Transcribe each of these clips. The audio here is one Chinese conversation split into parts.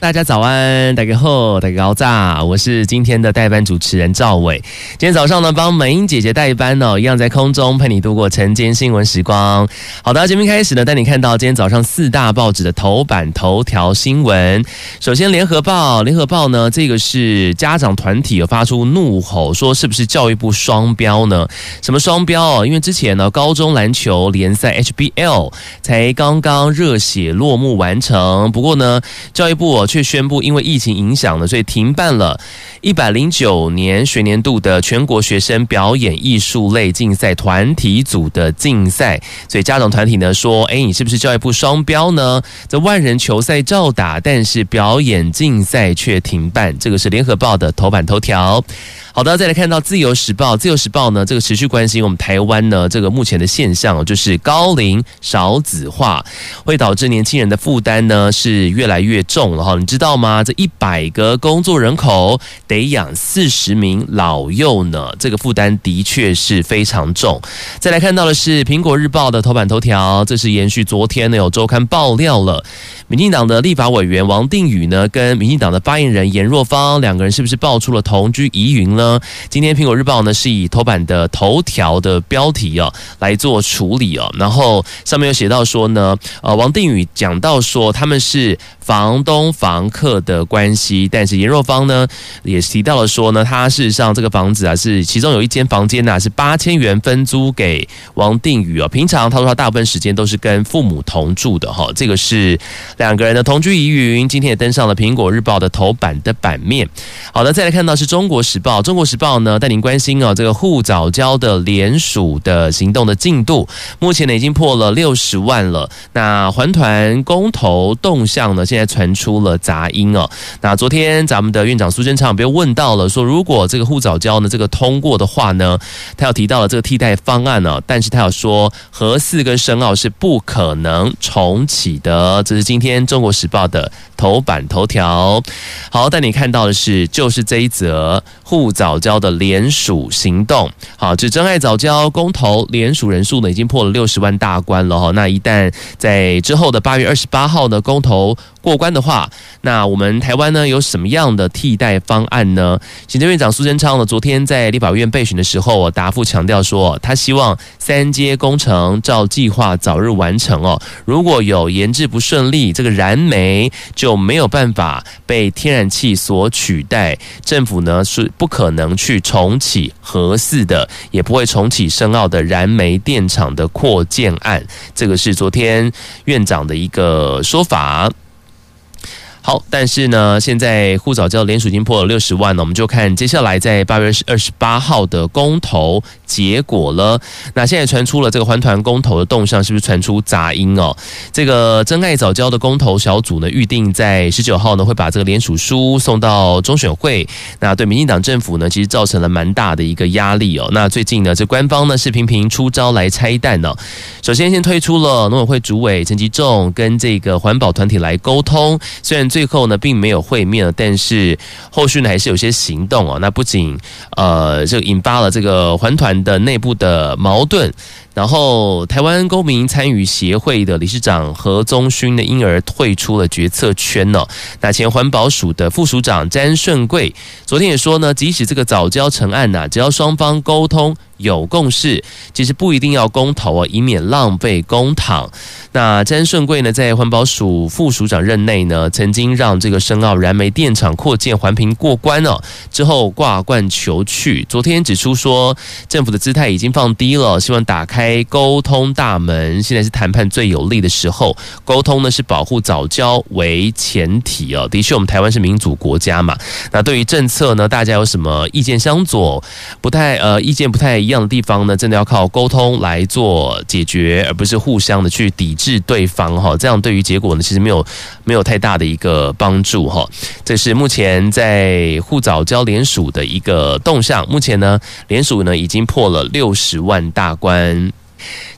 大家早安，大家好，大家好，炸！我是今天的代班主持人赵伟。今天早上呢，帮美英姐姐代班哦，一样在空中陪你度过晨间新闻时光。好的，节目开始呢，带你看到今天早上四大报纸的头版头条新闻。首先，联合报，联合报呢，这个是家长团体有发出怒吼，说是不是教育部双标呢？什么双标哦？因为之前呢，高中篮球联赛 HBL 才刚刚热血落幕完成，不过呢，教育部却宣布，因为疫情影响了，所以停办了一百零九年学年度的全国学生表演艺术类竞赛团体组的竞赛。所以家长团体呢说：“哎，你是不是教育部双标呢？这万人球赛照打，但是表演竞赛却停办。”这个是联合报的头版头条。好的，再来看到自由时报，自由时报呢，这个持续关心我们台湾呢这个目前的现象，就是高龄少子化会导致年轻人的负担呢是越来越重了哈。你知道吗？这一百个工作人口得养四十名老幼呢，这个负担的确是非常重。再来看到的是苹果日报的头版头条，这是延续昨天呢有周刊爆料了，民进党的立法委员王定宇呢跟民进党的发言人颜若芳两个人是不是爆出了同居疑云呢？今天苹果日报呢是以头版的头条的标题哦来做处理哦，然后上面有写到说呢，呃，王定宇讲到说他们是房东房客的关系，但是颜若芳呢也提到了说呢，他事实上这个房子啊是其中有一间房间呐是八千元分租给王定宇哦，平常他说他大部分时间都是跟父母同住的哈，这个是两个人的同居疑云，今天也登上了苹果日报的头版的版面。好的，再来看到是中国时报，中国时报呢带您关心哦，这个护早交的联署的行动的进度，目前呢已经破了六十万了。那环团公投动向呢，现在传出了杂音哦。那昨天咱们的院长苏贞昌被问到了，说如果这个护藻胶呢这个通过的话呢，他要提到了这个替代方案呢，但是他要说核四跟深澳是不可能重启的。这是今天中国时报的头版头条。好，带你看到的是就是这一则护藻胶的联署行动。好，这珍爱藻胶公投联署人数呢已经破了六十万大关了哈。那一旦在之后的八月二十八号的公投过关的话，那我们台湾呢有什么样的替代方案呢？行政院长苏贞昌呢昨天在立法院备询的时候，答复强调说，他希望三阶工程照计划早日完成哦。如果有研制不顺利，这个燃煤就没有办法被天然气所取代，政府呢是不可能去重启核四的，也不会重启深澳的燃煤电厂的扩建案。这个是昨天院长的一个说法。好，但是呢，现在护藻胶联署已经破了六十万了，我们就看接下来在八月二十八号的公投结果了。那现在传出了这个环团公投的动向，是不是传出杂音哦？这个真爱藻胶的公投小组呢，预定在十九号呢会把这个联署书送到中选会。那对民进党政府呢，其实造成了蛮大的一个压力哦。那最近呢，这官方呢是频频出招来拆弹呢。首先先推出了农委会主委陈吉仲跟这个环保团体来沟通，虽然最最后呢，并没有会面，但是后续呢还是有些行动哦。那不仅呃，就引发了这个环团的内部的矛盾。然后，台湾公民参与协会的理事长何宗勋呢，因而退出了决策圈呢。那前环保署的副署长詹顺贵昨天也说呢，即使这个早教成案呐，只要双方沟通有共识，其实不一定要公投啊，以免浪费公帑。那詹顺贵呢，在环保署副署长任内呢，曾经让这个深澳燃煤电厂扩建环评过关哦，之后挂冠求去。昨天指出说，政府的姿态已经放低了，希望打开。沟通大门，现在是谈判最有利的时候。沟通呢是保护藻礁为前提哦。的确，我们台湾是民主国家嘛。那对于政策呢，大家有什么意见相左、不太呃意见不太一样的地方呢？真的要靠沟通来做解决，而不是互相的去抵制对方哈。这样对于结果呢，其实没有没有太大的一个帮助哈。这是目前在护藻礁联署的一个动向。目前呢，联署呢已经破了六十万大关。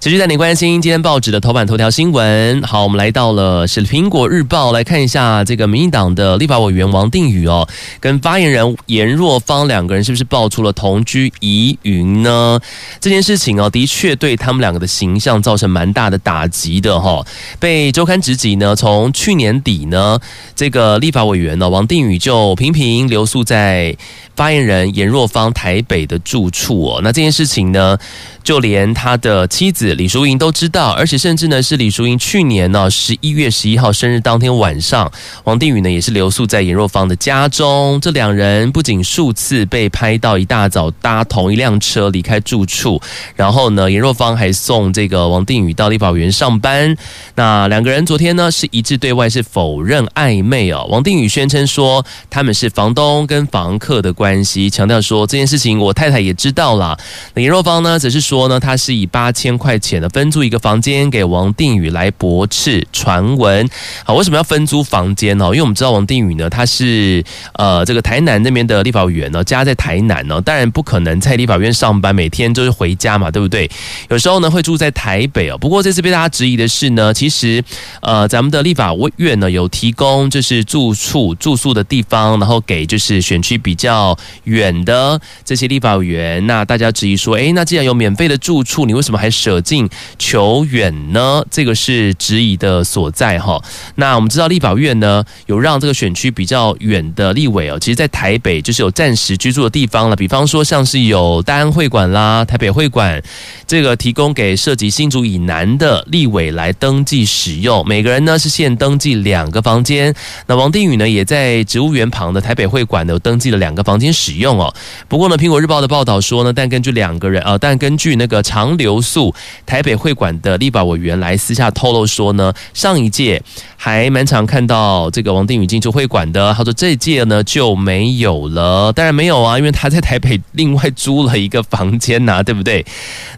持续带你关心今天报纸的头版头条新闻。好，我们来到了是苹果日报，来看一下这个民进党的立法委员王定宇哦，跟发言人颜若芳两个人是不是爆出了同居疑云呢？这件事情哦，的确对他们两个的形象造成蛮大的打击的哈。被周刊直击呢，从去年底呢，这个立法委员呢王定宇就频频留宿在发言人颜若芳台北的住处哦。那这件事情呢，就连他的妻子李淑莹都知道，而且甚至呢是李淑莹去年呢十一月十一号生日当天晚上，王定宇呢也是留宿在颜若芳的家中。这两人不仅数次被拍到一大早搭同一辆车离开住处，然后呢颜若芳还送这个王定宇到立法院上班。那两个人昨天呢是一致对外是否认暧昧哦。王定宇宣称说他们是房东跟房客的关系，强调说这件事情我太太也知道了。那颜若芳呢则是。说呢，他是以八千块钱的分租一个房间给王定宇来驳斥传闻。好，为什么要分租房间呢？因为我们知道王定宇呢，他是呃这个台南那边的立法委员呢，家在台南呢，当然不可能在立法院上班，每天就是回家嘛，对不对？有时候呢会住在台北哦。不过这次被大家质疑的是呢，其实呃咱们的立法院呢有提供就是住处住宿的地方，然后给就是选区比较远的这些立法委员。那大家质疑说，诶，那既然有免费的住处，你为什么还舍近求远呢？这个是质疑的所在哈。那我们知道立法院呢有让这个选区比较远的立委哦，其实在台北就是有暂时居住的地方了。比方说像是有大安会馆啦、台北会馆，这个提供给涉及新竹以南的立委来登记使用。每个人呢是限登记两个房间。那王定宇呢也在植物园旁的台北会馆呢有登记了两个房使用哦。不过呢，苹果日报的报道说呢，但根据两个人呃，但根据那个长留宿台北会馆的立法委员来私下透露说呢，上一届还蛮常看到这个王定宇进出会馆的。他说这届呢就没有了，当然没有啊，因为他在台北另外租了一个房间呐、对不对？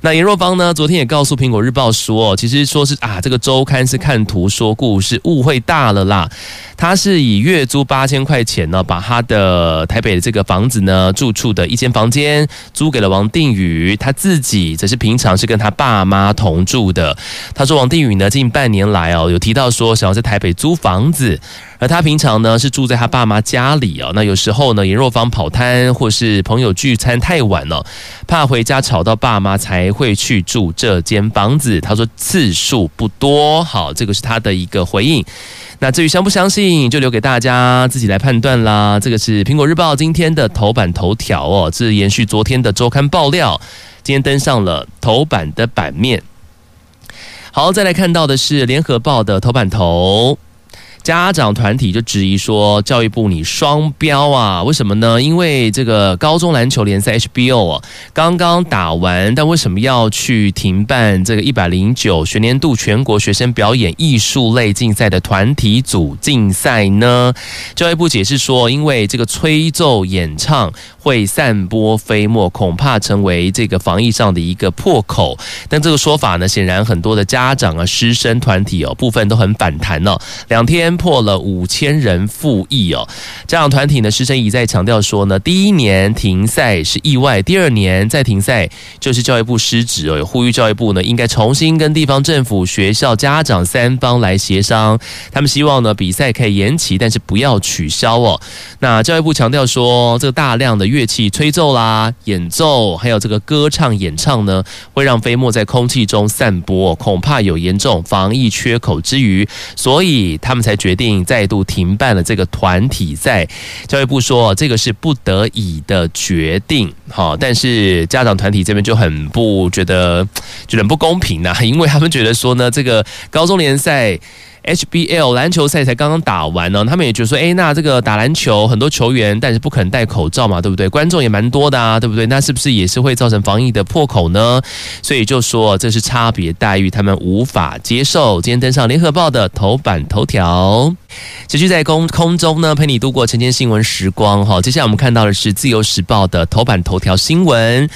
那严若芳呢，昨天也告诉苹果日报说，其实说是啊，这个周刊是看图说故事，误会大了啦。他是以月租八千块钱呢，把他的台北的这个房子呢住处的一间房间租给了王定宇，他自己。则是平常是跟他爸妈同住的。他说，王定宇呢近半年来哦，有提到说想要在台北租房子，而他平常呢是住在他爸妈家里哦。那有时候呢，颜若芳跑摊或是朋友聚餐太晚了，怕回家吵到爸妈，才会去住这间房子。他说次数不多。好，这个是他的一个回应。那至于相不相信，就留给大家自己来判断啦。这个是苹果日报今天的头版头条哦，这是延续昨天的周刊爆料。今天登上了头版的版面。好，再来看到的是联合报的头版头。家长团体就质疑说，教育部你双标啊？为什么呢？因为这个高中篮球联赛 HBO 啊，刚刚打完，但为什么要去停办这个一百零九学年度全国学生表演艺术类竞赛的团体组竞赛呢？教育部解释说，因为这个吹奏演唱会散播飞沫，恐怕成为这个防疫上的一个破口。但这个说法呢，显然很多的家长啊、师生团体哦，部分都很反弹哦。两天。破了五千人复议哦，家长团体呢，师生一再强调说呢，第一年停赛是意外，第二年再停赛就是教育部失职哦，呼吁教育部呢应该重新跟地方政府、学校、家长三方来协商，他们希望呢比赛可以延期，但是不要取消哦。那教育部强调说，这个大量的乐器吹奏啦、演奏，还有这个歌唱演唱呢，会让飞沫在空气中散播，恐怕有严重防疫缺口之余，所以他们才。决定再度停办了这个团体赛，教育部说这个是不得已的决定，好，但是家长团体这边就很不觉得，觉得很不公平呐，因为他们觉得说呢，这个高中联赛。HBL 篮球赛才刚刚打完呢，他们也觉得说，诶，那这个打篮球很多球员，但是不可能戴口罩嘛，对不对？观众也蛮多的啊，对不对？那是不是也是会造成防疫的破口呢？所以就说这是差别待遇，他们无法接受。今天登上联合报的头版头条，持续在空空中呢，陪你度过晨间新闻时光哈。接下来我们看到的是自由时报的头版头条新闻。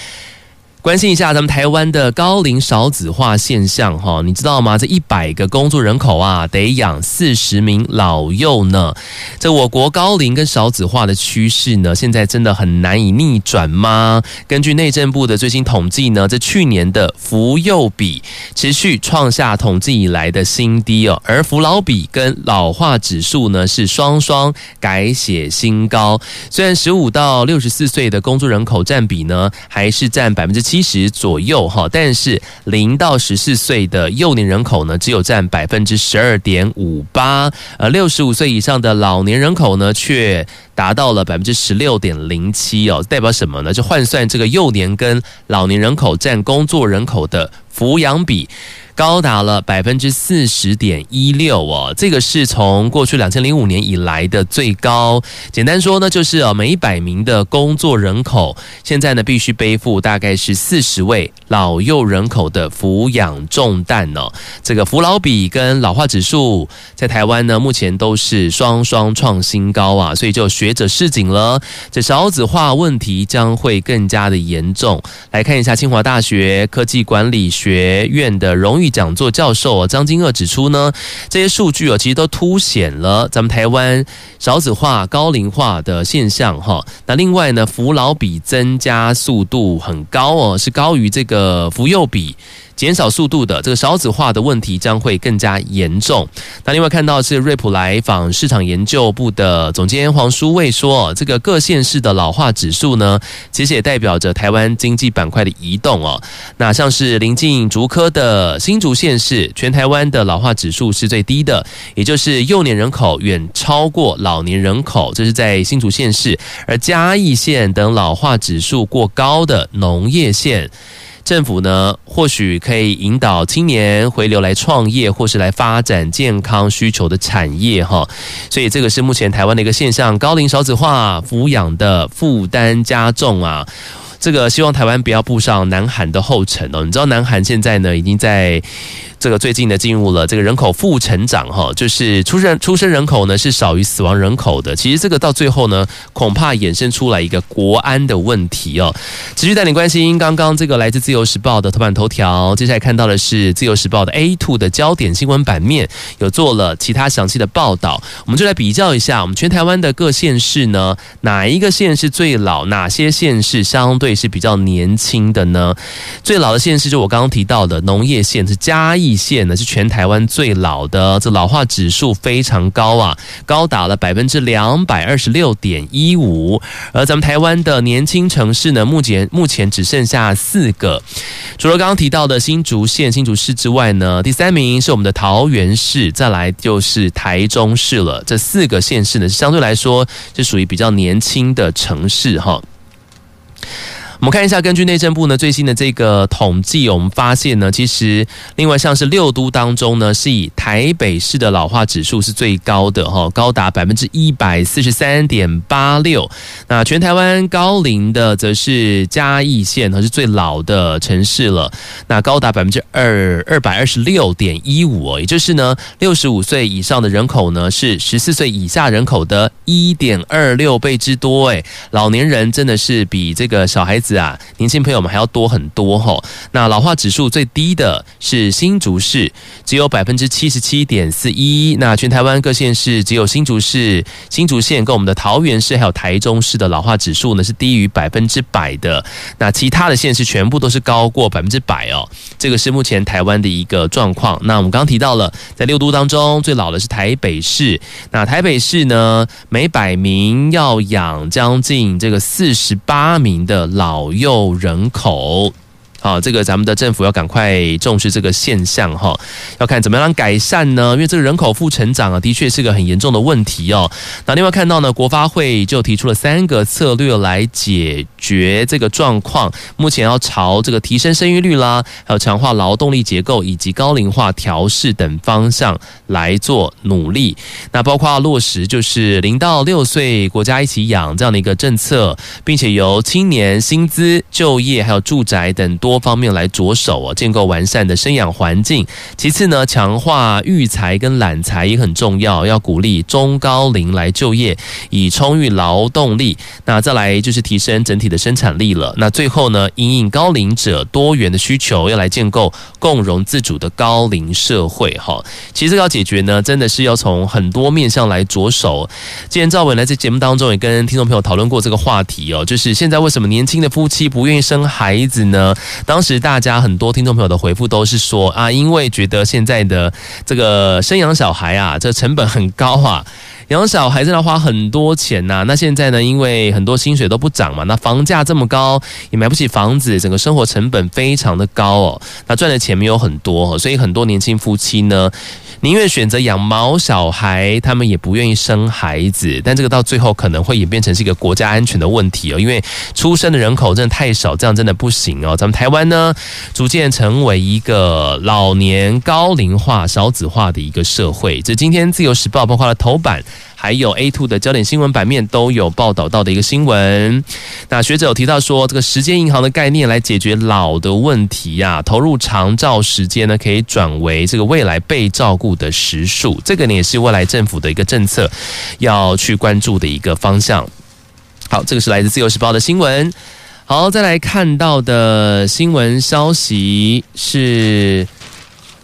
关心一下咱们台湾的高龄少子化现象哈，你知道吗？这一百个工作人口啊，得养四十名老幼呢。这我国高龄跟少子化的趋势呢，现在真的很难以逆转吗？根据内政部的最新统计呢，这去年的扶幼比持续创下统计以来的新低哦，而扶老比跟老化指数呢是双双改写新高。虽然十五到六十四岁的工作人口占比呢，还是占百分之七。七十左右哈，但是零到十四岁的幼年人口呢，只有占百分之十二点五八，呃六十五岁以上的老年人口呢，却达到了百分之十六点零七哦，代表什么呢？就换算这个幼年跟老年人口占工作人口的抚养比。高达了百分之四十点一六哦，这个是从过去两千零五年以来的最高。简单说呢，就是啊，每一百名的工作人口，现在呢必须背负大概是四十位老幼人口的抚养重担哦。这个扶老比跟老化指数在台湾呢，目前都是双双创新高啊，所以就学者示警了，这少子化问题将会更加的严重。来看一下清华大学科技管理学院的荣誉。讲座教授张金鶚指出呢，这些数据啊，其实都凸显了咱们台湾少子化、高龄化的现象哈。那另外呢，扶老比增加速度很高哦，是高于这个扶幼比。减少速度的这个少子化的问题将会更加严重。那另外看到是瑞普莱访市场研究部的总监黄书卫说，这个各县市的老化指数呢，其实也代表着台湾经济板块的移动哦。那像是临近竹科的新竹县市，全台湾的老化指数是最低的，也就是幼年人口远超过老年人口，这是在新竹县市。而嘉义县等老化指数过高的农业县。政府呢，或许可以引导青年回流来创业，或是来发展健康需求的产业哈。所以这个是目前台湾的一个现象，高龄少子化，抚养的负担加重啊。这个希望台湾不要步上南韩的后尘哦。你知道南韩现在呢，已经在。这个最近呢，进入了这个人口负成长哈，就是出生出生人口呢是少于死亡人口的。其实这个到最后呢，恐怕衍生出来一个国安的问题哦。持续带你关心刚刚这个来自自由时报的头版头条，接下来看到的是自由时报的 A two 的焦点新闻版面，有做了其他详细的报道。我们就来比较一下，我们全台湾的各县市呢，哪一个县是最老，哪些县市相对是比较年轻的呢？最老的县市就我刚刚提到的农业县是嘉义。县呢是全台湾最老的，这老化指数非常高啊，高达了百分之两百二十六点一五。而咱们台湾的年轻城市呢，目前目前只剩下四个，除了刚刚提到的新竹县、新竹市之外呢，第三名是我们的桃园市，再来就是台中市了。这四个县市呢，相对来说是属于比较年轻的城市哈。我们看一下，根据内政部呢最新的这个统计，我们发现呢，其实另外像是六都当中呢，是以台北市的老化指数是最高的哈，高达百分之一百四十三点八六。那全台湾高龄的则是嘉义县，它是最老的城市了，那高达百分之二二百二十六点一五，也就是呢六十五岁以上的人口呢是十四岁以下人口的一点二六倍之多，诶，老年人真的是比这个小孩子。啊，年轻朋友们还要多很多哈。那老化指数最低的是新竹市，只有百分之七十七点四一。那全台湾各县市只有新竹市、新竹县跟我们的桃园市还有台中市的老化指数呢是低于百分之百的。那其他的县市全部都是高过百分之百哦。这个是目前台湾的一个状况。那我们刚刚提到了，在六都当中最老的是台北市。那台北市呢，每百名要养将近这个四十八名的老。保佑人口。好，这个咱们的政府要赶快重视这个现象哈，要看怎么样改善呢？因为这个人口负成长啊，的确是个很严重的问题哦。那另外看到呢，国发会就提出了三个策略来解决这个状况。目前要朝这个提升生育率啦，还有强化劳动力结构以及高龄化调试等方向来做努力。那包括落实就是零到六岁国家一起养这样的一个政策，并且由青年薪资、就业还有住宅等多。多方面来着手哦，建构完善的生养环境。其次呢，强化育才跟揽才也很重要，要鼓励中高龄来就业，以充裕劳动力。那再来就是提升整体的生产力了。那最后呢，因应高龄者多元的需求，要来建构共融自主的高龄社会。哈，其实要解决呢，真的是要从很多面向来着手。今天赵伟来在节目当中也跟听众朋友讨论过这个话题哦，就是现在为什么年轻的夫妻不愿意生孩子呢？当时大家很多听众朋友的回复都是说啊，因为觉得现在的这个生养小孩啊，这成本很高啊，养小孩真的花很多钱呐。那现在呢，因为很多薪水都不涨嘛，那房价这么高，也买不起房子，整个生活成本非常的高哦。那赚的钱没有很多，所以很多年轻夫妻呢，宁愿选择养毛小孩，他们也不愿意生孩子。但这个到最后可能会演变成是一个国家安全的问题哦，因为出生的人口真的太少，这样真的不行哦。咱们台湾呢，逐渐成为一个老年高龄化、少子化的一个社会。这今天自由时报包括了头版，还有 A2 的焦点新闻版面都有报道到的一个新闻。那学者有提到说，这个时间银行的概念来解决老的问题呀，投入长照时间呢，可以转为这个未来被照顾的时数。这个呢，也是未来政府的一个政策要去关注的一个方向。好，这个是来自自由时报的新闻。好，再来看到的新闻消息是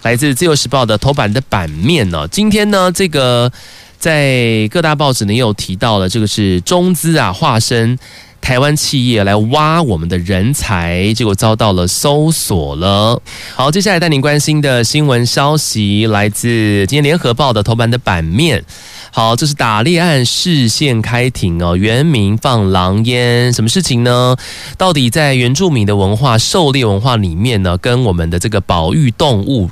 来自自由时报的头版的版面呢。今天呢，这个。在各大报纸呢，也有提到了这个是中资啊，化身台湾企业来挖我们的人才，结果遭到了搜索了。好，接下来带您关心的新闻消息来自今天联合报的头版的版面。好，这是打猎案释宪开庭哦，原民放狼烟，什么事情呢？到底在原住民的文化、狩猎文化里面呢，跟我们的这个保育动物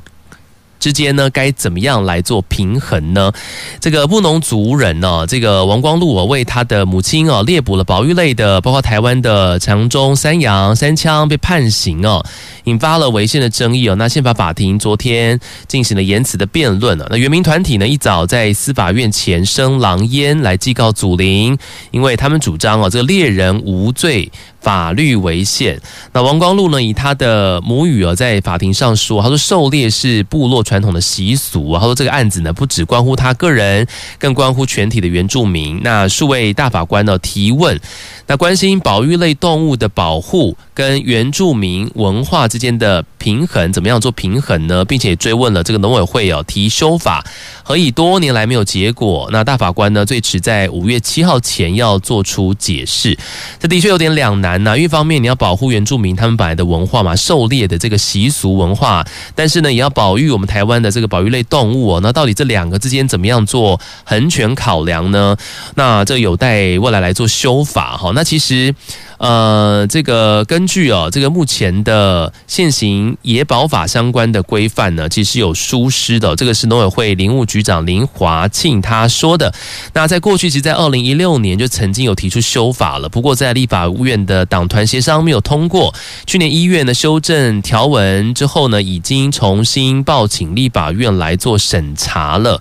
之间呢，该怎么样来做平衡呢？这个布农族人呢，这个王光禄，我为他的母亲哦猎捕了保育类的，包括台湾的长鬃山羊、三枪被判刑哦，引发了违宪的争议哦。那宪法法庭昨天进行了言辞的辩论了。那原民团体呢，一早在司法院前生狼烟来祭告祖灵，因为他们主张哦，这个猎人无罪。法律违宪。那王光禄呢？以他的母语啊，在法庭上说，他说狩猎是部落传统的习俗。他说这个案子呢，不只关乎他个人，更关乎全体的原住民。那数位大法官呢提问，那关心保育类动物的保护跟原住民文化之间的平衡，怎么样做平衡呢？并且追问了这个农委会哦提修法，何以多年来没有结果？那大法官呢，最迟在五月七号前要做出解释。这的确有点两难。哪，一方面你要保护原住民他们本来的文化嘛，狩猎的这个习俗文化，但是呢，也要保育我们台湾的这个保育类动物哦。那到底这两个之间怎么样做衡权考量呢？那这有待未来来做修法哈。那其实。呃，这个根据哦，这个目前的现行野保法相关的规范呢，其实有疏失的。这个是农委会林务局长林华庆他说的。那在过去，其实，在二零一六年就曾经有提出修法了，不过在立法院的党团协商没有通过。去年一月呢，修正条文之后呢，已经重新报请立法院来做审查了。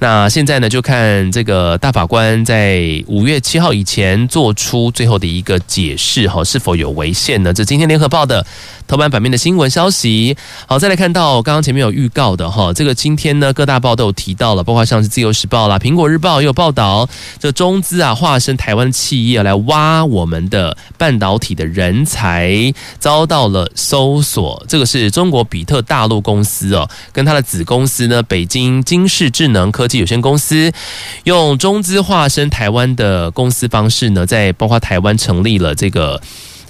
那现在呢，就看这个大法官在五月七号以前做出最后的一个解释，哈，是否有违宪呢？这今天联合报的。头版版面的新闻消息，好，再来看到刚刚前面有预告的哈，这个今天呢各大报都有提到了，包括像是自由时报啦、苹果日报也有报道，这中资啊化身台湾企业来挖我们的半导体的人才，遭到了搜索。这个是中国比特大陆公司哦，跟他的子公司呢北京金世智能科技有限公司，用中资化身台湾的公司方式呢，在包括台湾成立了这个。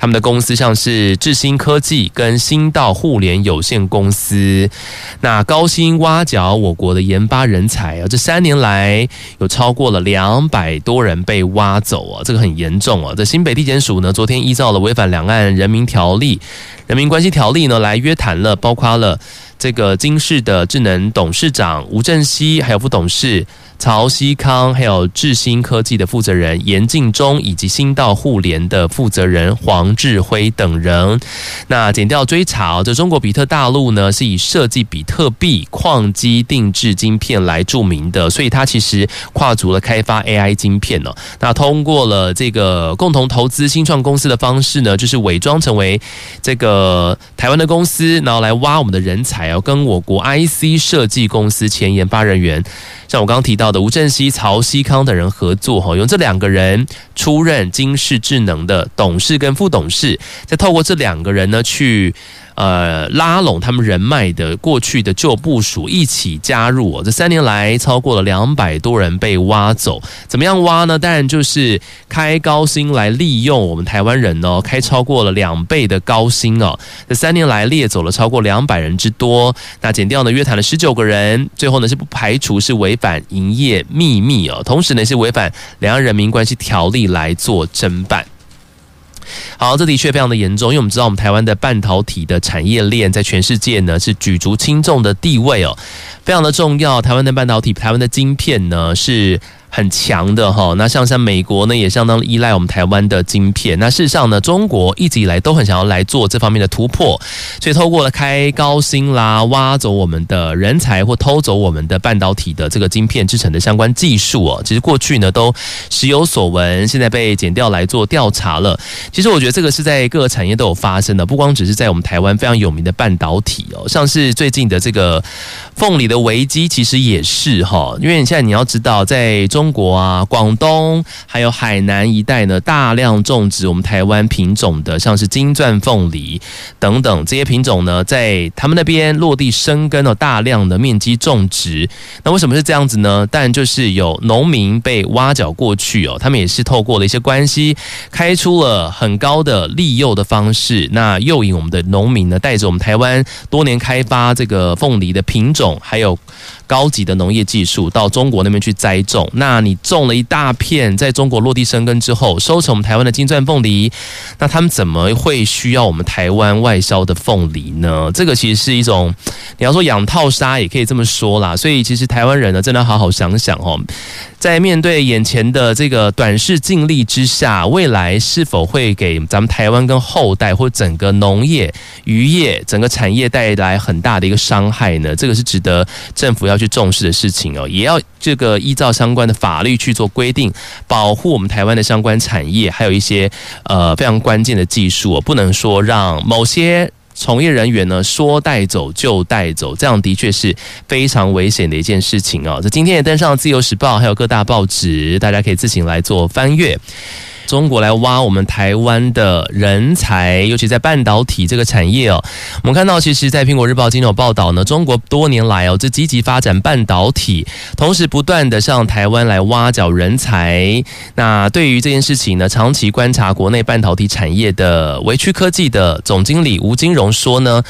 他们的公司像是智新科技跟新道互联有限公司，那高薪挖角我国的研发人才啊，这三年来有超过了两百多人被挖走啊，这个很严重啊。这新北地检署呢，昨天依照了违反两岸人民条例、人民关系条例呢，来约谈了，包括了这个金氏的智能董事长吴正熙，还有副董事。曹希康，还有智新科技的负责人严敬忠，以及新道互联的负责人黄志辉等人。那减掉追查，这中国比特大陆呢是以设计比特币矿机定制晶片来著名的，所以它其实跨足了开发 AI 晶片呢。那通过了这个共同投资新创公司的方式呢，就是伪装成为这个呃台湾的公司，然后来挖我们的人才哦，跟我国 IC 设计公司前研发人员。像我刚刚提到的吴正熙、曹西康等人合作，哈，用这两个人出任金士智能的董事跟副董事，再透过这两个人呢去。呃，拉拢他们人脉的过去的旧部署一起加入哦。这三年来，超过了两百多人被挖走。怎么样挖呢？当然就是开高薪来利用我们台湾人哦，开超过了两倍的高薪哦。这三年来猎走了超过两百人之多。那减掉呢，约谈了十九个人，最后呢是不排除是违反营业秘密哦，同时呢是违反两岸人民关系条例来做侦办。好，这的确非常的严重，因为我们知道，我们台湾的半导体的产业链在全世界呢是举足轻重的地位哦，非常的重要。台湾的半导体，台湾的晶片呢是。很强的哈，那像像美国呢，也相当依赖我们台湾的晶片。那事实上呢，中国一直以来都很想要来做这方面的突破，所以透过了开高薪啦，挖走我们的人才或偷走我们的半导体的这个晶片制成的相关技术哦。其实过去呢都时有所闻，现在被剪掉来做调查了。其实我觉得这个是在各个产业都有发生的，不光只是在我们台湾非常有名的半导体哦，像是最近的这个凤梨的危机，其实也是哈，因为你现在你要知道在。中国啊，广东还有海南一带呢，大量种植我们台湾品种的，像是金钻凤梨等等这些品种呢，在他们那边落地生根了，大量的面积种植。那为什么是这样子呢？但就是有农民被挖角过去哦，他们也是透过了一些关系，开出了很高的利诱的方式，那诱引我们的农民呢，带着我们台湾多年开发这个凤梨的品种，还有。高级的农业技术到中国那边去栽种，那那你种了一大片，在中国落地生根之后，收成我们台湾的金钻凤梨，那他们怎么会需要我们台湾外销的凤梨呢？这个其实是一种，你要说养套杀也可以这么说啦。所以其实台湾人呢，真的好好想想哦。在面对眼前的这个短视近利之下，未来是否会给咱们台湾跟后代或整个农业、渔业整个产业带来很大的一个伤害呢？这个是值得政府要去重视的事情哦，也要这个依照相关的法律去做规定，保护我们台湾的相关产业，还有一些呃非常关键的技术，不能说让某些。从业人员呢，说带走就带走，这样的确是非常危险的一件事情啊。这今天也登上了《自由时报》，还有各大报纸，大家可以自行来做翻阅。中国来挖我们台湾的人才，尤其在半导体这个产业哦。我们看到，其实，在《苹果日报》今天有报道呢，中国多年来哦，这积极发展半导体，同时不断的向台湾来挖角人才。那对于这件事情呢，长期观察国内半导体产业的微区科技的总经理吴金荣说呢。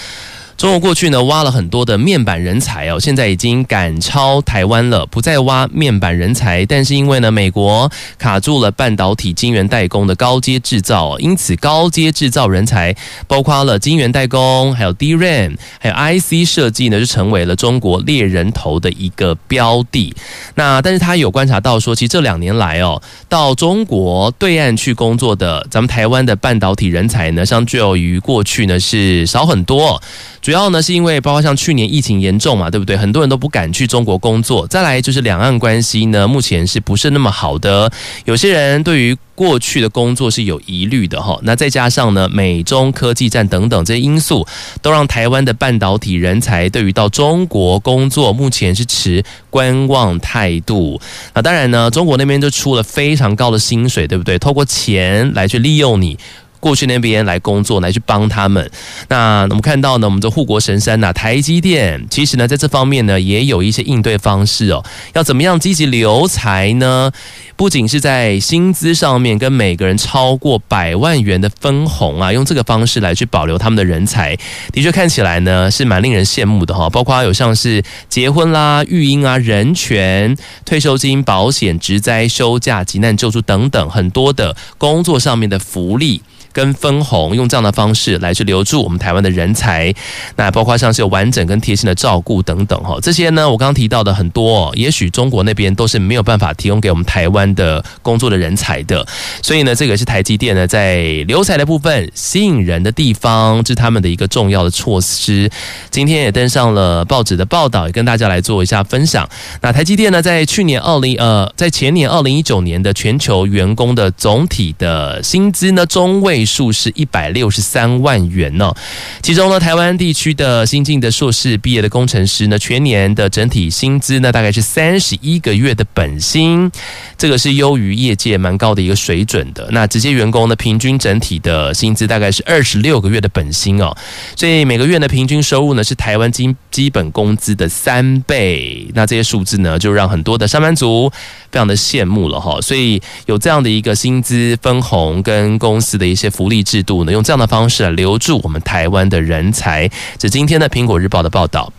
中国过去呢，挖了很多的面板人才哦，现在已经赶超台湾了，不再挖面板人才。但是因为呢，美国卡住了半导体晶圆代工的高阶制造，因此高阶制造人才，包括了晶圆代工，还有 DRAM，还有 IC 设计呢，就成为了中国猎人头的一个标的。那但是他有观察到说，其实这两年来哦，到中国对岸去工作的咱们台湾的半导体人才呢，相较于过去呢是少很多。主要呢是因为包括像去年疫情严重嘛，对不对？很多人都不敢去中国工作。再来就是两岸关系呢，目前是不是那么好的？有些人对于过去的工作是有疑虑的哈。那再加上呢，美中科技战等等这些因素，都让台湾的半导体人才对于到中国工作，目前是持观望态度。那当然呢，中国那边就出了非常高的薪水，对不对？透过钱来去利用你。过去那边来工作，来去帮他们。那我们看到呢，我们的护国神山呐，台积电，其实呢，在这方面呢，也有一些应对方式哦。要怎么样积极留才呢？不仅是在薪资上面，跟每个人超过百万元的分红啊，用这个方式来去保留他们的人才，的确看起来呢，是蛮令人羡慕的哈。包括有像是结婚啦、育婴啊、人权、退休金、保险、职灾、休假、急难救助等等，很多的工作上面的福利。跟分红，用这样的方式来去留住我们台湾的人才。那包括像是有完整跟贴心的照顾等等哈，这些呢，我刚刚提到的很多，也许中国那边都是没有办法提供给我们台湾的工作的人才的。所以呢，这个是台积电呢在留才的部分吸引人的地方，是他们的一个重要的措施。今天也登上了报纸的报道，也跟大家来做一下分享。那台积电呢，在去年二零呃，在前年二零一九年的全球员工的总体的薪资呢，中位数是一百六十三万元呢。其中呢，台湾地区的新进的硕士毕业的工程师呢，全年的整体薪资呢，大概是三十一个月的本薪，这个是优于业界蛮高的一个水准的。那直接员工呢，平均整体的薪资大概是二十六个月的本薪哦，所以每个月的平均收入呢，是台湾基基本工资的三倍。那这些数字呢，就让很多的上班族非常的羡慕了哈。所以有这样的一个薪资分红跟公司的一些福利制度呢，用这样的方式来留住我们台湾的人才。这今天的苹果日报的报道。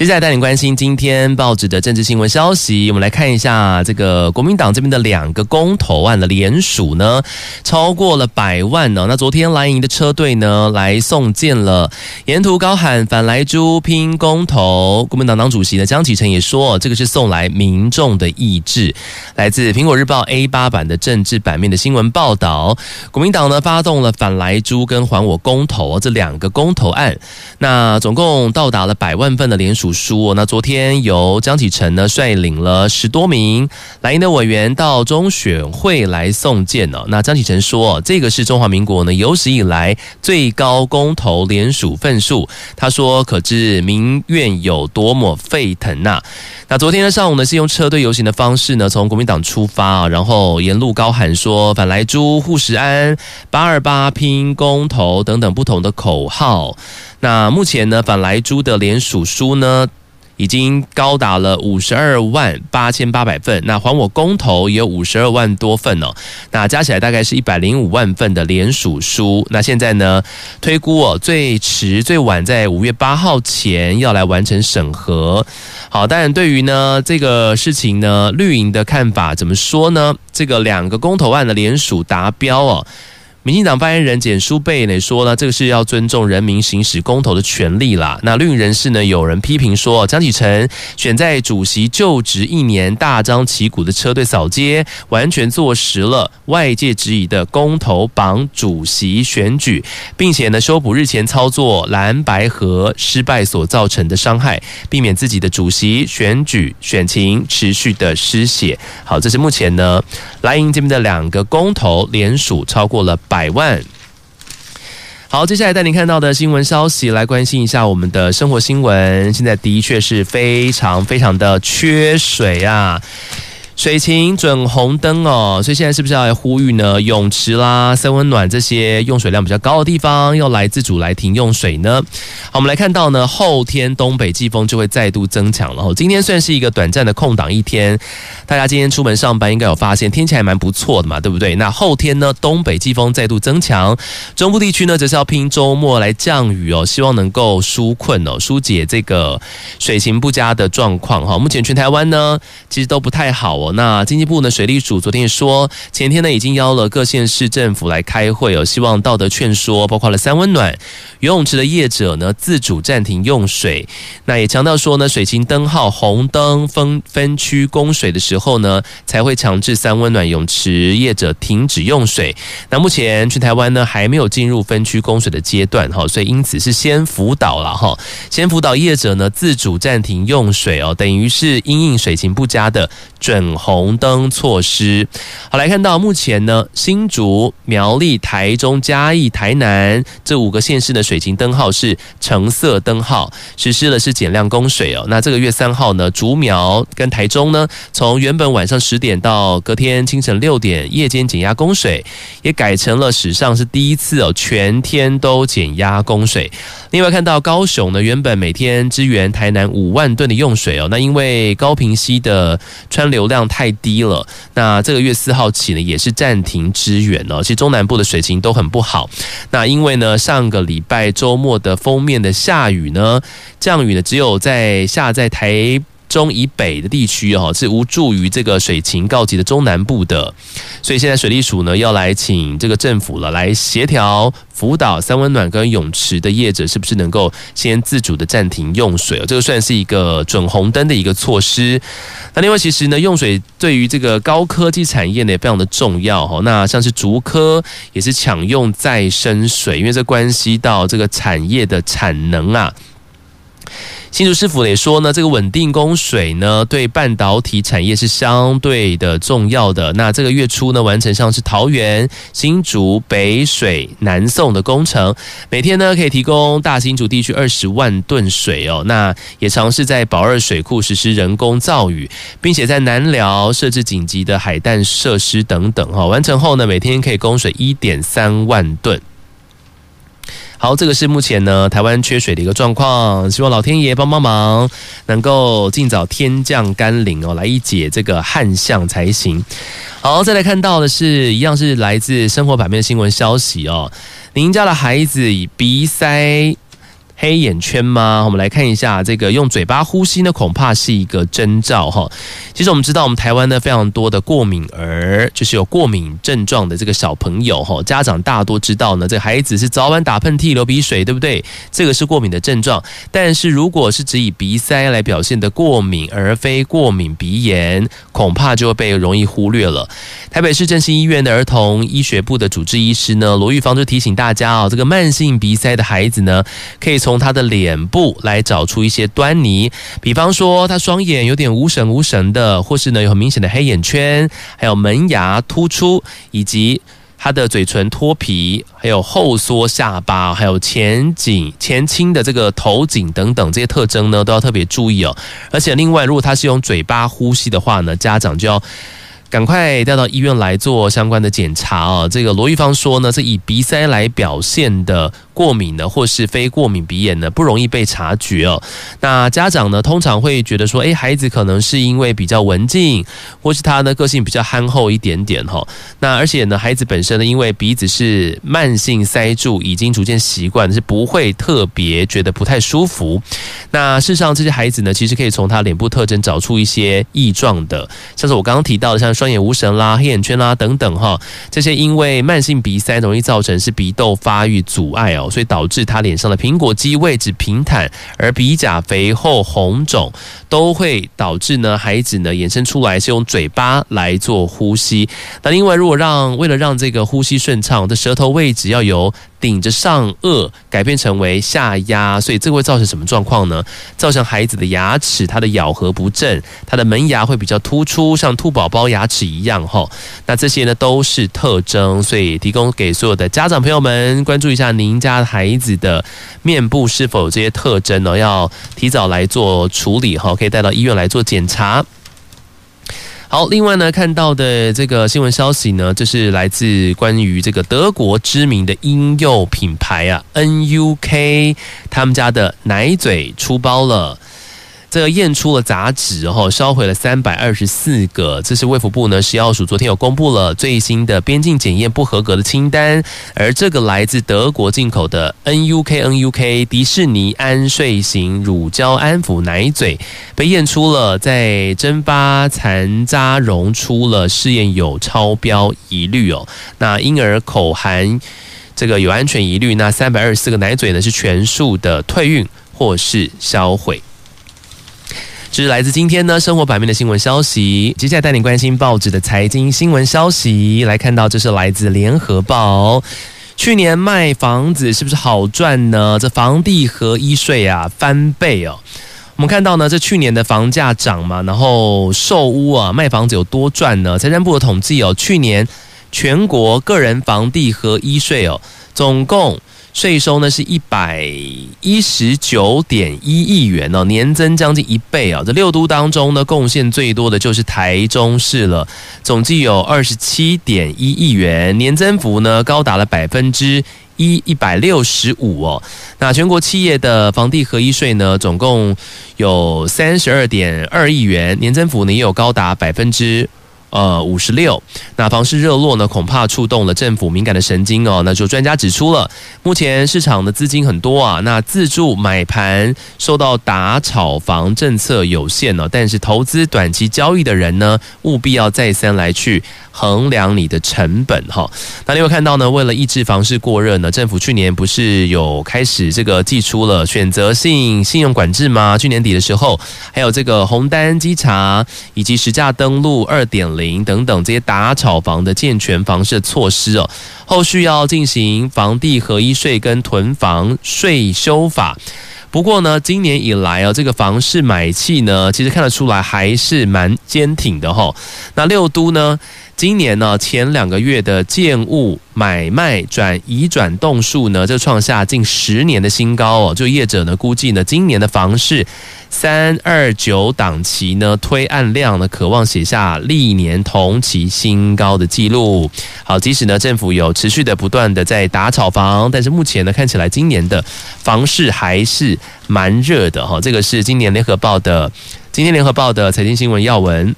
接下来带你关心今天报纸的政治新闻消息。我们来看一下这个国民党这边的两个公投案的联署呢，超过了百万呢。那昨天蓝营的车队呢来送件了，沿途高喊反莱猪拼公投。国民党党主席呢江启臣也说，这个是送来民众的意志。来自苹果日报 A 八版的政治版面的新闻报道，国民党呢发动了反莱猪跟还我公投这两个公投案，那总共到达了百万份的联署。书那昨天由江启臣呢率领了十多名蓝营的委员到中选会来送件呢。那江启臣说，这个是中华民国呢有史以来最高公投联署份数。他说，可知民怨有多么沸腾呐。那昨天的上午呢，是用车队游行的方式呢，从国民党出发啊，然后沿路高喊说“反莱猪护食安，八二八拼公投”等等不同的口号。那目前呢，反莱猪的联署书呢，已经高达了五十二万八千八百份。那还我公投也有五十二万多份哦。那加起来大概是一百零五万份的联署书。那现在呢，推估哦，最迟最晚在五月八号前要来完成审核。好，但对于呢这个事情呢，绿营的看法怎么说呢？这个两个公投案的联署达标哦。民进党发言人简书贝呢说呢，这个是要尊重人民行使公投的权利啦。那绿营人士呢，有人批评说，江启臣选在主席就职一年，大张旗鼓的车队扫街，完全坐实了外界质疑的公投绑主席选举，并且呢，修补日前操作蓝白合失败所造成的伤害，避免自己的主席选举选情持续的失血。好，这是目前呢蓝营这边的两个公投联署超过了。百万。好，接下来带您看到的新闻消息，来关心一下我们的生活新闻。现在的确是非常非常的缺水啊。水情准红灯哦，所以现在是不是要来呼吁呢？泳池啦、三温暖这些用水量比较高的地方，要来自主来停用水呢？好，我们来看到呢，后天东北季风就会再度增强了。今天算是一个短暂的空档一天，大家今天出门上班应该有发现天气还蛮不错的嘛，对不对？那后天呢，东北季风再度增强，中部地区呢则是要拼周末来降雨哦，希望能够纾困哦，疏解这个水情不佳的状况哈。目前全台湾呢，其实都不太好哦。那经济部呢，水利署昨天说，前天呢已经邀了各县市政府来开会哦，希望道德劝说，包括了三温暖游泳池的业者呢自主暂停用水。那也强调说呢，水情灯号红灯分分区供水的时候呢，才会强制三温暖泳池业者停止用水。那目前全台湾呢还没有进入分区供水的阶段哈，所以因此是先辅导了哈，先辅导业者呢自主暂停用水哦，等于是因应水情不佳的准红灯措施，好，来看到目前呢，新竹、苗栗、台中、嘉义、台南这五个县市的水情灯号是橙色灯号，实施的是减量供水哦。那这个月三号呢，竹苗跟台中呢，从原本晚上十点到隔天清晨六点，夜间减压供水，也改成了史上是第一次哦，全天都减压供水。另外看到高雄呢，原本每天支援台南五万吨的用水哦，那因为高屏溪的川流量太低了，那这个月四号起呢，也是暂停支援呢。其实中南部的水情都很不好。那因为呢，上个礼拜周末的封面的下雨呢，降雨呢只有在下在台中以北的地区哦，是无助于这个水情告急的中南部的，所以现在水利署呢要来请这个政府了来协调辅导三温暖跟泳池的业者，是不是能够先自主的暂停用水哦？这个算是一个准红灯的一个措施。那另外，其实呢，用水对于这个高科技产业呢也非常的重要哈。那像是竹科也是抢用再生水，因为这关系到这个产业的产能啊。新竹市府也说呢，这个稳定供水呢，对半导体产业是相对的重要的。那这个月初呢，完成像是桃园、新竹、北水、南送的工程，每天呢可以提供大新竹地区二十万吨水哦。那也尝试在宝二水库实施人工造雨，并且在南寮设置紧急的海淡设施等等哈。完成后呢，每天可以供水一点三万吨。好，这个是目前呢台湾缺水的一个状况，希望老天爷帮帮忙，能够尽早天降甘霖哦，来一解这个旱象才行。好，再来看到的是一样是来自生活版面的新闻消息哦，您家的孩子以鼻塞。黑眼圈吗？我们来看一下这个用嘴巴呼吸呢，恐怕是一个征兆哈。其实我们知道，我们台湾呢非常多的过敏儿，就是有过敏症状的这个小朋友哈。家长大多知道呢，这孩子是早晚打喷嚏、流鼻水，对不对？这个是过敏的症状。但是如果是只以鼻塞来表现的过敏，而非过敏鼻炎，恐怕就会被容易忽略了。台北市振兴医院的儿童医学部的主治医师呢，罗玉芳就提醒大家哦，这个慢性鼻塞的孩子呢，可以从从他的脸部来找出一些端倪，比方说他双眼有点无神无神的，或是呢有很明显的黑眼圈，还有门牙突出，以及他的嘴唇脱皮，还有后缩下巴，还有前颈前倾的这个头颈等等这些特征呢，都要特别注意哦。而且另外，如果他是用嘴巴呼吸的话呢，家长就要。赶快带到医院来做相关的检查啊！这个罗玉芳说呢，是以鼻塞来表现的过敏呢，或是非过敏鼻炎呢，不容易被察觉哦。那家长呢，通常会觉得说，诶，孩子可能是因为比较文静，或是他的个性比较憨厚一点点哈。那而且呢，孩子本身呢，因为鼻子是慢性塞住，已经逐渐习惯，是不会特别觉得不太舒服。那事实上，这些孩子呢，其实可以从他脸部特征找出一些异状的，像是我刚刚提到的，像。双眼无神啦、黑眼圈啦等等哈，这些因为慢性鼻塞容易造成是鼻窦发育阻碍哦，所以导致他脸上的苹果肌位置平坦，而鼻甲肥厚红肿，都会导致呢孩子呢衍生出来是用嘴巴来做呼吸。那另外，如果让为了让这个呼吸顺畅，这舌头位置要由顶着上颚改变成为下压，所以这会造成什么状况呢？造成孩子的牙齿它的咬合不正，他的门牙会比较突出，像兔宝宝牙齿一样哈。那这些呢都是特征，所以提供给所有的家长朋友们关注一下，您家孩子的面部是否有这些特征呢？要提早来做处理哈，可以带到医院来做检查。好，另外呢，看到的这个新闻消息呢，就是来自关于这个德国知名的婴幼品牌啊，NUK，他们家的奶嘴出包了。这个验出了杂质，然后烧毁了三百二十四个。这是卫福部呢食药署昨天有公布了最新的边境检验不合格的清单，而这个来自德国进口的 NUK NUK 迪士尼安睡型乳胶安抚奶嘴，被验出了在蒸发残渣溶出了试验有超标疑虑哦。那婴儿口含这个有安全疑虑，那三百二十四个奶嘴呢是全数的退运或是销毁。这是来自今天呢生活版面的新闻消息。接下来带你关心报纸的财经新闻消息。来看到这是来自联合报，去年卖房子是不是好赚呢？这房地合一税啊翻倍哦。我们看到呢，这去年的房价涨嘛，然后售屋啊卖房子有多赚呢？财政部的统计哦，去年全国个人房地合一税哦，总共。税收呢是一百一十九点一亿元哦，年增将近一倍啊！这六都当中呢，贡献最多的就是台中市了，总计有二十七点一亿元，年增幅呢高达了百分之一一百六十五哦。那全国企业的房地合一税呢，总共有三十二点二亿元，年增幅呢也有高达百分之呃五十六。那房市热络呢，恐怕触动了政府敏感的神经哦。那就专家指出了，目前市场的资金很多啊，那自住买盘受到打炒房政策有限呢，但是投资短期交易的人呢，务必要再三来去衡量你的成本哈。那你会看到呢，为了抑制房市过热呢，政府去年不是有开始这个祭出了选择性信用管制吗？去年底的时候，还有这个红单稽查以及实价登录二点零等等这些打炒房的健全房市措施哦。后续要进行房地合一税跟囤房税修法。不过呢，今年以来啊，这个房市买气呢，其实看得出来还是蛮坚挺的哈。那六都呢，今年呢前两个月的建物买卖转移转动数呢，就创下近十年的新高哦。就业者呢估计呢，今年的房市三二九档期呢推案量呢，可望写下历年同期新高的记录。好，即使呢政府有持续的不断的在打炒房，但是目前呢看起来今年的房市还是蛮热的哈。这个是今年联合报的今天联合报的财经新闻要闻。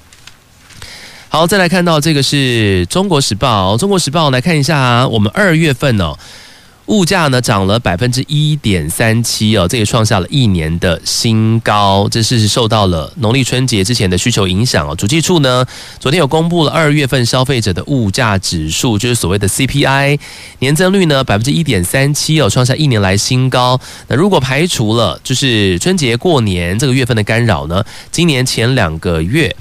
好，再来看到这个是中国时报，中国时报来看一下，我们二月份哦。物价呢涨了百分之一点三七哦，这也创下了一年的新高。这是受到了农历春节之前的需求影响哦。主计处呢昨天有公布了二月份消费者的物价指数，就是所谓的 CPI 年增率呢百分之一点三七哦，创下一年来新高。那如果排除了就是春节过年这个月份的干扰呢，今年前两个月。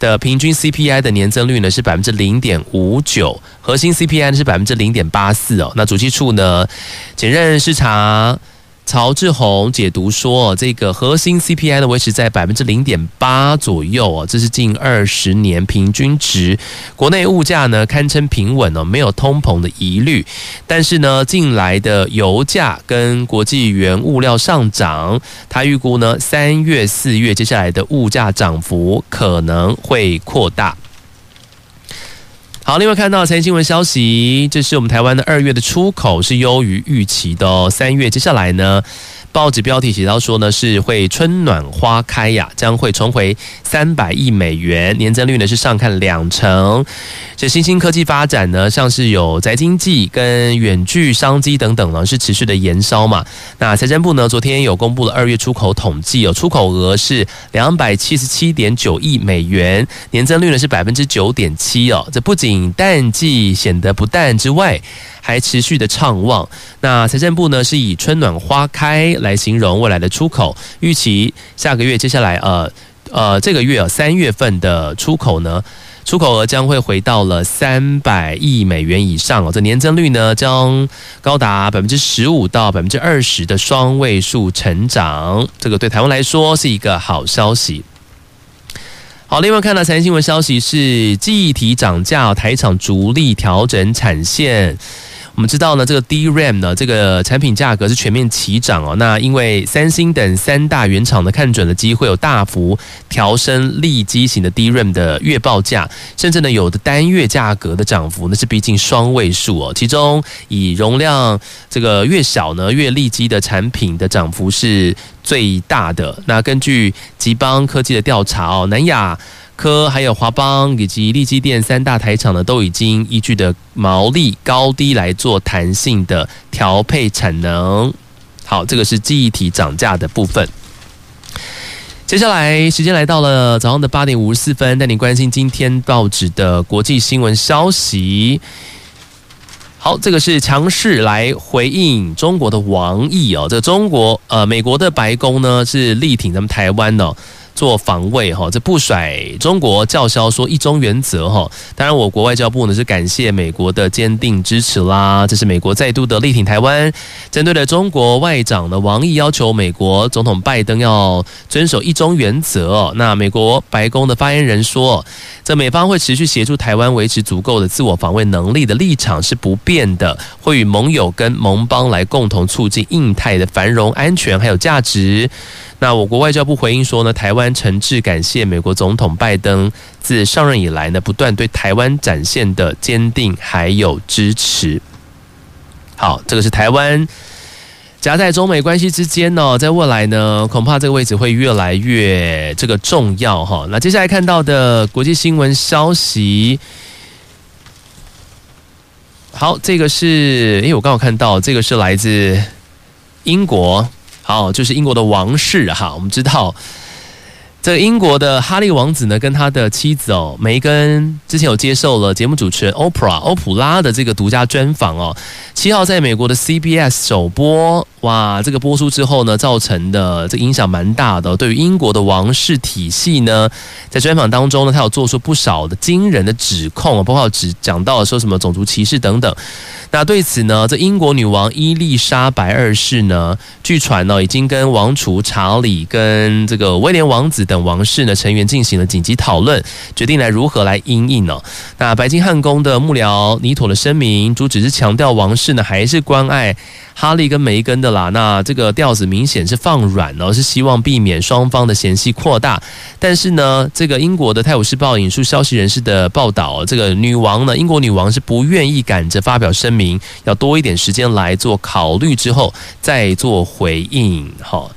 的平均 CPI 的年增率呢是百分之零点五九，核心 CPI 呢是百分之零点八四哦。那主计处呢，检任市场。曹志宏解读说，这个核心 CPI 呢维持在百分之零点八左右哦，这是近二十年平均值。国内物价呢堪称平稳哦，没有通膨的疑虑。但是呢，近来的油价跟国际原物料上涨，他预估呢三月、四月接下来的物价涨幅可能会扩大。好，另外看到财经新闻消息，这是我们台湾的二月的出口是优于预期的哦。三月接下来呢，报纸标题写到说呢，是会春暖花开呀，将会重回三百亿美元，年增率呢是上看两成。这新兴科技发展呢，像是有宅经济跟远距商机等等呢，是持续的延烧嘛。那财政部呢，昨天有公布了二月出口统计哦，出口额是两百七十七点九亿美元，年增率呢是百分之九点七哦。这不仅淡季显得不淡之外，还持续的畅旺。那财政部呢是以春暖花开来形容未来的出口，预期下个月接下来呃呃这个月啊三月份的出口呢，出口额将会回到了三百亿美元以上哦。这年增率呢将高达百分之十五到百分之二十的双位数成长，这个对台湾来说是一个好消息。好，另外看到财经新闻消息是，记忆体涨价，台厂逐利调整产线。我们知道呢，这个 DRAM 呢，这个产品价格是全面齐涨哦。那因为三星等三大原厂呢，看准了机会，有大幅调升利基型的 DRAM 的月报价，甚至呢，有的单月价格的涨幅呢是逼近双位数哦。其中以容量这个越小呢，越利基的产品的涨幅是最大的。那根据集邦科技的调查哦，南亚。科还有华邦以及力积电三大台厂呢，都已经依据的毛利高低来做弹性的调配产能。好，这个是记忆体涨价的部分。接下来时间来到了早上的八点五十四分，带你关心今天报纸的国际新闻消息。好，这个是强势来回应中国的王毅哦。这个中国呃，美国的白宫呢是力挺咱们台湾哦。做防卫哈，这不甩中国叫嚣说一中原则哈。当然，我国外交部呢是感谢美国的坚定支持啦。这是美国再度的力挺台湾，针对了中国外长的王毅要求美国总统拜登要遵守一中原则。那美国白宫的发言人说，这美方会持续协助台湾维持足够的自我防卫能力的立场是不变的，会与盟友跟盟邦来共同促进印太的繁荣、安全还有价值。那我国外交部回应说呢，台湾诚挚感谢美国总统拜登自上任以来呢，不断对台湾展现的坚定还有支持。好，这个是台湾夹在中美关系之间呢，在未来呢，恐怕这个位置会越来越这个重要哈。那接下来看到的国际新闻消息，好，这个是，诶，我刚好看到这个是来自英国，好，就是英国的王室哈。我们知道。这英国的哈利王子呢，跟他的妻子哦梅根之前有接受了节目主持人 Oprah 欧普拉的这个独家专访哦。七号在美国的 CBS 首播，哇，这个播出之后呢，造成的这影响蛮大的。对于英国的王室体系呢，在专访当中呢，他有做出不少的惊人的指控，包括只讲到了说什么种族歧视等等。那对此呢，这英国女王伊丽莎白二世呢，据传呢，已经跟王储查理跟这个威廉王子等王室呢成员进行了紧急讨论，决定来如何来应应呢？那白金汉宫的幕僚尼妥的声明，主旨是强调王室呢还是关爱哈利跟梅根的啦。那这个调子明显是放软了，是希望避免双方的嫌隙扩大。但是呢，这个英国的《泰晤士报》引述消息人士的报道，这个女王呢，英国女王是不愿意赶着发表声明。要多一点时间来做考虑之后再做回应。好，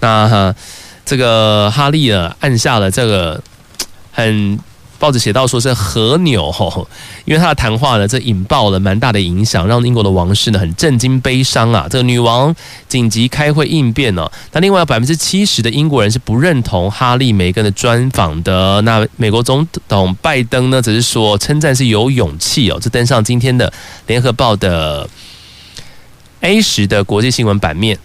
那这个哈利啊按下了这个 很报纸写到说是和钮吼，因为他的谈话呢，这引爆了蛮大的影响，让英国的王室呢很震惊悲伤啊。这个女王紧急开会应变哦。那另外有百分之七十的英国人是不认同哈利梅根的专访的。那美国总统拜登呢，只是说称赞是有勇气哦。这登上今天的联合报的 A 十的国际新闻版面。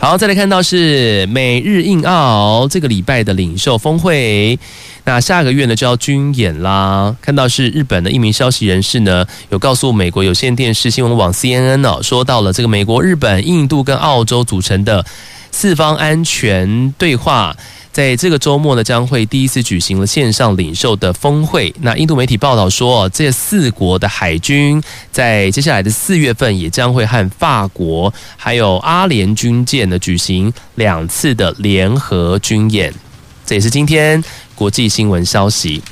好，再来看到是美日印澳这个礼拜的领袖峰会，那下个月呢就要军演啦。看到是日本的一名消息人士呢，有告诉美国有线电视新闻网 CNN 哦，说到了这个美国、日本、印度跟澳洲组成的四方安全对话。在这个周末呢，将会第一次举行了线上领袖的峰会。那印度媒体报道说，这四国的海军在接下来的四月份也将会和法国还有阿联军舰呢举行两次的联合军演。这也是今天国际新闻消息。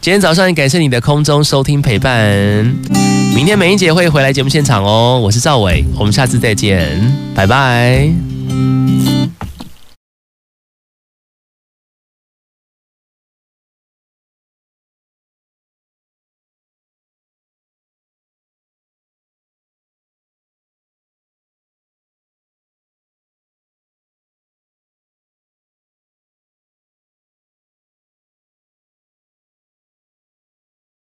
今天早上也感谢你的空中收听陪伴。明天美英姐会回来节目现场哦，我是赵伟，我们下次再见，拜拜。